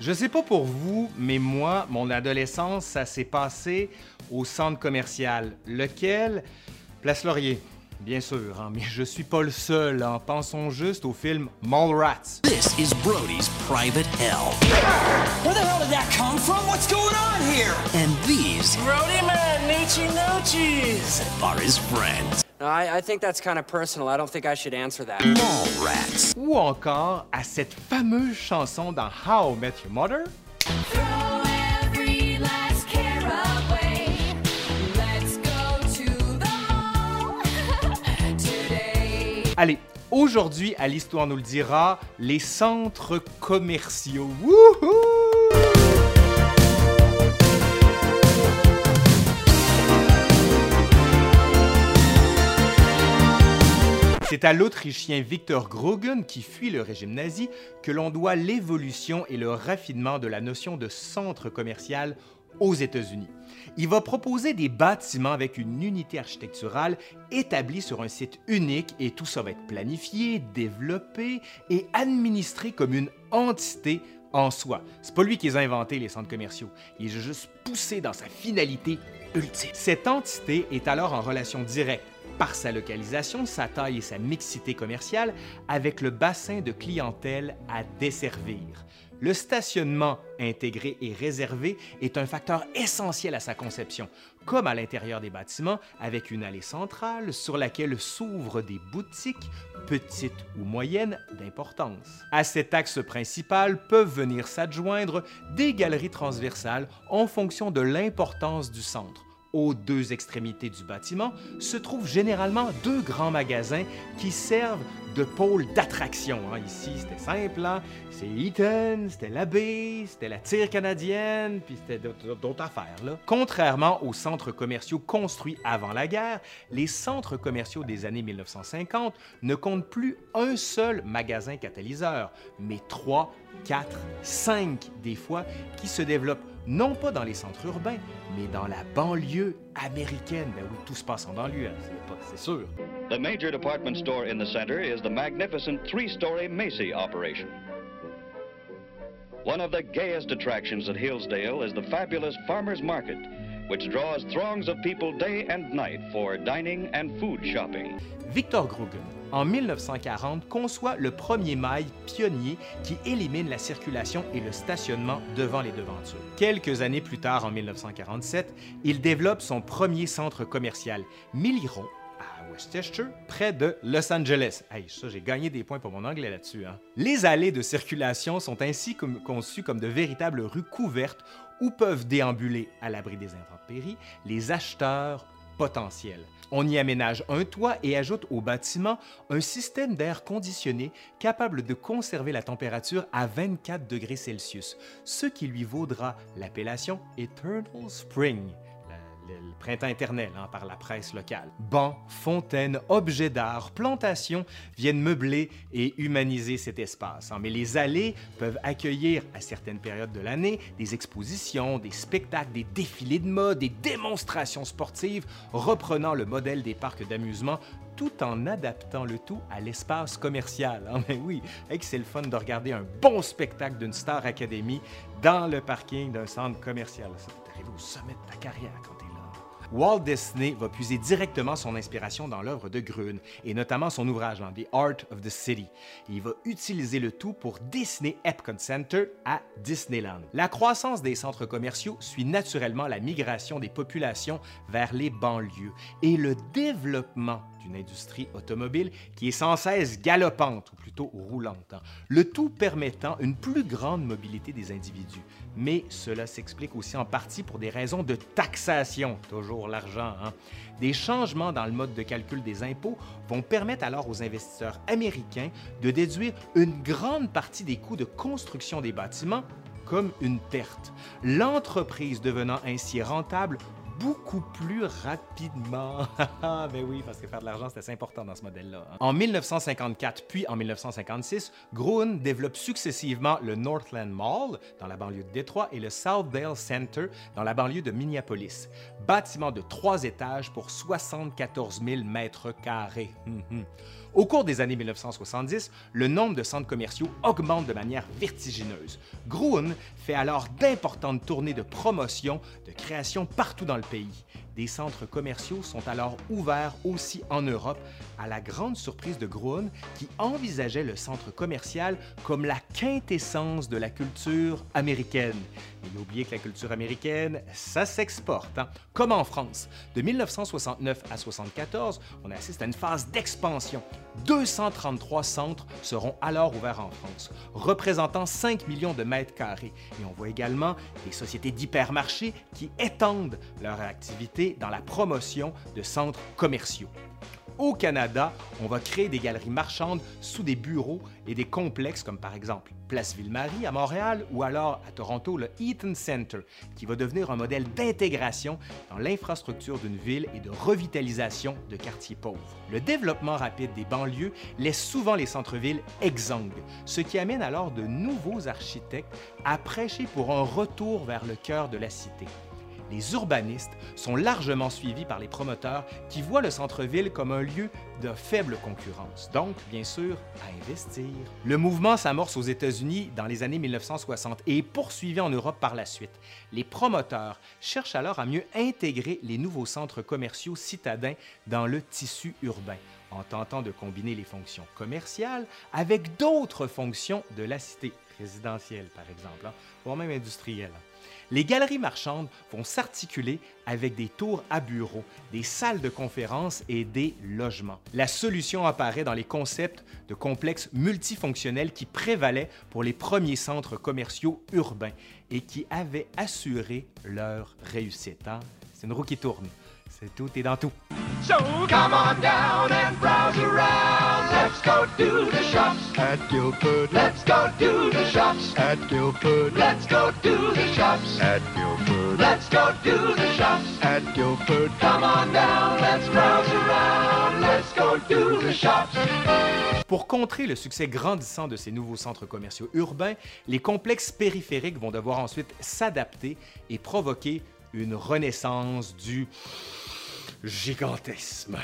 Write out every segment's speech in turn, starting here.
Je sais pas pour vous, mais moi, mon adolescence, ça s'est passé au centre commercial. Lequel? Place Laurier. Bien sûr, hein, mais je suis pas le seul. Hein. Pensons juste au film Mallrats. This is Brody's private hell. Where the hell did that come from? What's going on here? And these Brody man, noochie noochies. are his friends. I, I think that's kind of personal. I don't think I should answer that. Rats. Ou encore à cette fameuse chanson dans How I Met Your Mother? Throw every last care away. Let's go to the mall today. Allez, aujourd'hui, à l'Histoire nous le dira, les centres commerciaux. Wouhou! C'est à l'Autrichien Victor Grogen, qui fuit le régime nazi, que l'on doit l'évolution et le raffinement de la notion de centre commercial aux États-Unis. Il va proposer des bâtiments avec une unité architecturale établie sur un site unique et tout ça va être planifié, développé et administré comme une entité en soi. C'est pas lui qui les a inventés, les centres commerciaux. Il est juste poussé dans sa finalité ultime. Cette entité est alors en relation directe par sa localisation, sa taille et sa mixité commerciale avec le bassin de clientèle à desservir. Le stationnement intégré et réservé est un facteur essentiel à sa conception, comme à l'intérieur des bâtiments, avec une allée centrale sur laquelle s'ouvrent des boutiques, petites ou moyennes, d'importance. À cet axe principal peuvent venir s'adjoindre des galeries transversales en fonction de l'importance du centre. Aux deux extrémités du bâtiment se trouvent généralement deux grands magasins qui servent de pôle d'attraction. hein. Ici, c'était simple, hein. c'est Eaton, c'était l'abbé, c'était la tire canadienne, puis c'était d'autres affaires. Contrairement aux centres commerciaux construits avant la guerre, les centres commerciaux des années 1950 ne comptent plus un seul magasin catalyseur, mais trois, quatre, cinq des fois qui se développent non pas dans les centres urbains, mais dans la banlieue américaine. Ben oui, tout se passe en banlieue, hein, c'est sûr. The major department store in the center is the magnificent three story Macy operation. One of the gayest attractions at Hillsdale is the fabulous Farmers Market, which draws throngs of people day and night for dining and food shopping. Victor Grogan, en 1940, conçoit le premier mail pionnier qui élimine la circulation et le stationnement devant les devantures. Quelques années plus tard, en 1947, il développe son premier centre commercial, Milliron, à Westchester, près de Los Angeles. Hey, ça, des points pour mon anglais là-dessus. hein. Les allées de circulation sont ainsi conçues comme de véritables rues couvertes où peuvent déambuler, à l'abri des intempéries, les acheteurs potentiels. On y aménage un toit et ajoute au bâtiment un système d'air conditionné capable de conserver la température à 24 degrés Celsius, ce qui lui vaudra l'appellation Eternal Spring. Le, printemps éternel hein, par la presse locale. Bancs, fontaines, objets d'art, plantations viennent meubler et humaniser cet espace. hein. Mais les allées peuvent accueillir à certaines périodes de l'année des expositions, des spectacles, des défilés de mode, des démonstrations sportives reprenant le modèle des parcs d'amusement tout en adaptant le tout à l'espace commercial. hein. Mais oui, hey, c'est le fun de regarder un bon spectacle d'une Star Academy dans le parking d'un centre commercial. Ça, t'es arrivé au sommet de ta carrière quand. Walt Disney va puiser directement son inspiration dans l'œuvre de Grune, et notamment son ouvrage The Art of the City. Il va utiliser le tout pour dessiner Epcot Center à Disneyland. La croissance des centres commerciaux suit naturellement la migration des populations vers les banlieues et le développement d'une industrie automobile qui est sans cesse galopante, ou plutôt roulante, hein. le tout permettant une plus grande mobilité des individus. Mais cela s'explique aussi en partie pour des raisons de taxation, toujours l'argent. hein. Des changements dans le mode de calcul des impôts vont permettre alors aux investisseurs américains de déduire une grande partie des coûts de construction des bâtiments comme une perte, l'entreprise devenant ainsi rentable beaucoup plus rapidement. ben oui, parce que faire de l'argent, c'est assez important dans ce modèle-là. hein. En 1954 puis en 1956, Gruen développe successivement le Northland Mall dans la banlieue de Détroit et le Southdale Center dans la banlieue de Minneapolis. Bâtiment de trois étages pour 74 000 mètres carrés. Hum, hum. Au cours des années 1970, le nombre de centres commerciaux augmente de manière vertigineuse. Gruen fait alors d'importantes tournées de promotion, de création partout dans le pays. Des centres commerciaux sont alors ouverts aussi en Europe, à la grande surprise de Gruen, qui envisageait le centre commercial comme la quintessence de la culture américaine. Mais n'oubliez que la culture américaine, ça s'exporte. hein. Comme en France, de 1969 à 1974, on assiste à une phase d'expansion. 233 centres seront alors ouverts en France, représentant 5 millions de mètres carrés. Et on voit également des sociétés d'hypermarchés qui étendent leur activité dans la promotion de centres commerciaux. Au Canada, on va créer des galeries marchandes sous des bureaux et des complexes comme par exemple Place Ville-Marie à Montréal ou alors à Toronto le Eaton Center, qui va devenir un modèle d'intégration dans l'infrastructure d'une ville et de revitalisation de quartiers pauvres. Le développement rapide des banlieues laisse souvent les centres-villes exsangues, ce qui amène alors de nouveaux architectes à prêcher pour un retour vers le cœur de la cité les urbanistes sont largement suivis par les promoteurs qui voient le centre-ville comme un lieu de faible concurrence, donc bien sûr à investir. Le mouvement s'amorce aux États-Unis dans les années 1960 et est poursuivi en Europe par la suite. Les promoteurs cherchent alors à mieux intégrer les nouveaux centres commerciaux citadins dans le tissu urbain en tentant de combiner les fonctions commerciales avec d'autres fonctions de la cité, résidentielle par exemple, hein, voire même industrielle. Les galeries marchandes vont s'articuler avec des tours à bureaux, des salles de conférences et des logements. La solution apparaît dans les concepts de complexes multifonctionnels qui prévalaient pour les premiers centres commerciaux urbains et qui avaient assuré leur réussite. hein. C'est une roue qui tourne. C'est tout et dans tout. So come on down and browse around. Let's go to the shops at Guildford. Let's go to the shops at Guildford. Let's go to the shops at Guildford. Let's go to the shops at Guildford. Come on down, let's browse around. Let's go to the shops. Pour contrer le succès grandissant de ces nouveaux centres commerciaux urbains, les complexes périphériques vont devoir ensuite s'adapter et provoquer une renaissance du gigantisme.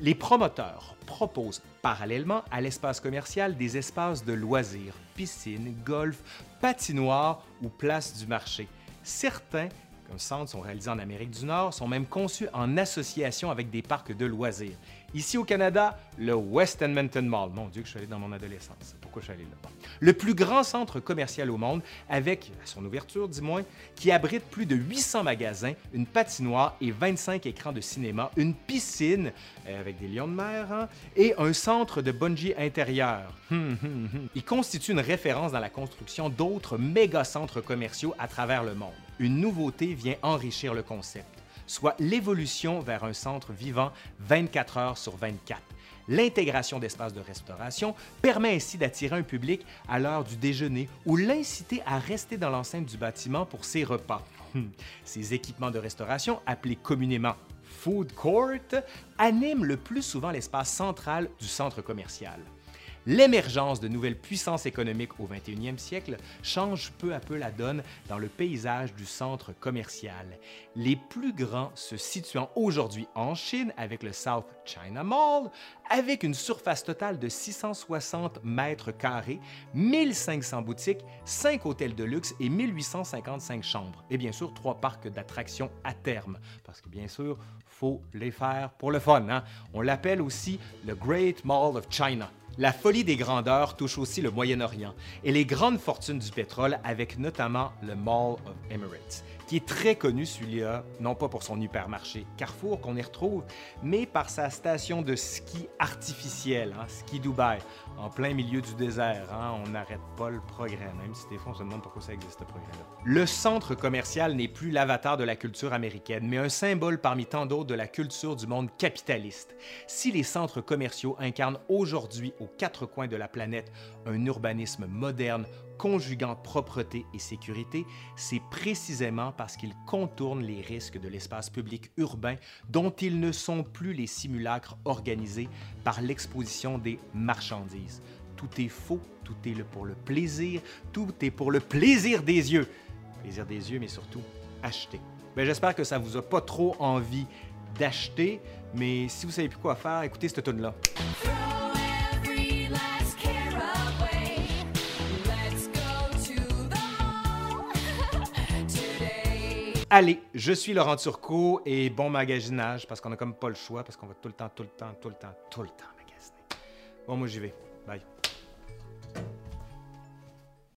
Les promoteurs proposent parallèlement à l'espace commercial des espaces de loisirs, piscines, golf, patinoires ou places du marché. Certains, comme centres sont réalisés en Amérique du Nord, sont même conçus en association avec des parcs de loisirs. Ici au Canada, le West Edmonton Mall. Mon Dieu, que je suis allé dans mon adolescence. Pourquoi je suis allé là? Le plus grand centre commercial au monde, avec, à son ouverture du moins, qui abrite plus de 800 magasins, une patinoire et 25 écrans de cinéma, une piscine euh, avec des lions de mer hein, et un centre de bungee intérieur. Hum, hum, hum. Il constitue une référence dans la construction d'autres méga-centres commerciaux à travers le monde. Une nouveauté vient enrichir le concept soit l'évolution vers un centre vivant 24 heures sur 24. L'intégration d'espaces de restauration permet ainsi d'attirer un public à l'heure du déjeuner ou l'inciter à rester dans l'enceinte du bâtiment pour ses repas. Hum. Ces équipements de restauration, appelés communément food court, animent le plus souvent l'espace central du centre commercial. L'émergence de nouvelles puissances économiques au 21e siècle change peu à peu la donne dans le paysage du centre commercial. Les plus grands se situant aujourd'hui en Chine avec le South China Mall, avec une surface totale de 660 mètres carrés, 1500 boutiques, 5 hôtels de luxe et 1855 chambres. Et bien sûr, trois parcs d'attractions à terme. Parce que bien sûr, faut les faire pour le fun. hein. On l'appelle aussi le Great Mall of China. La folie des grandeurs touche aussi le Moyen-Orient et les grandes fortunes du pétrole avec notamment le Mall of Emirates, qui est très connu celui-là, non pas pour son hypermarché Carrefour qu'on y retrouve, mais par sa station de ski artificiel, hein, Ski Dubai, en plein milieu du désert. hein. On n'arrête pas le progrès, même si des fois on se demande pourquoi ça existe ce progrès-là. Le centre commercial n'est plus l'avatar de la culture américaine, mais un symbole parmi tant d'autres de la culture du monde capitaliste. Si les centres commerciaux incarnent aujourd'hui aux quatre coins de la planète un urbanisme moderne conjuguant propreté et sécurité, c'est précisément parce qu'ils contournent les risques de l'espace public urbain dont ils ne sont plus les simulacres organisés par l'exposition des marchandises. Tout est faux, tout est pour le plaisir, tout est pour le plaisir des yeux. Plaisir des yeux, mais surtout acheter. Ben, J'espère que ça vous a pas trop envie d'acheter, mais si vous savez plus quoi faire, écoutez cette tune là Allez, je suis Laurent Turcot et bon magasinage parce qu'on a comme pas le choix parce qu'on va tout le temps, tout le temps, tout le temps, tout le temps magasiner. Bon, moi j'y vais. Bye.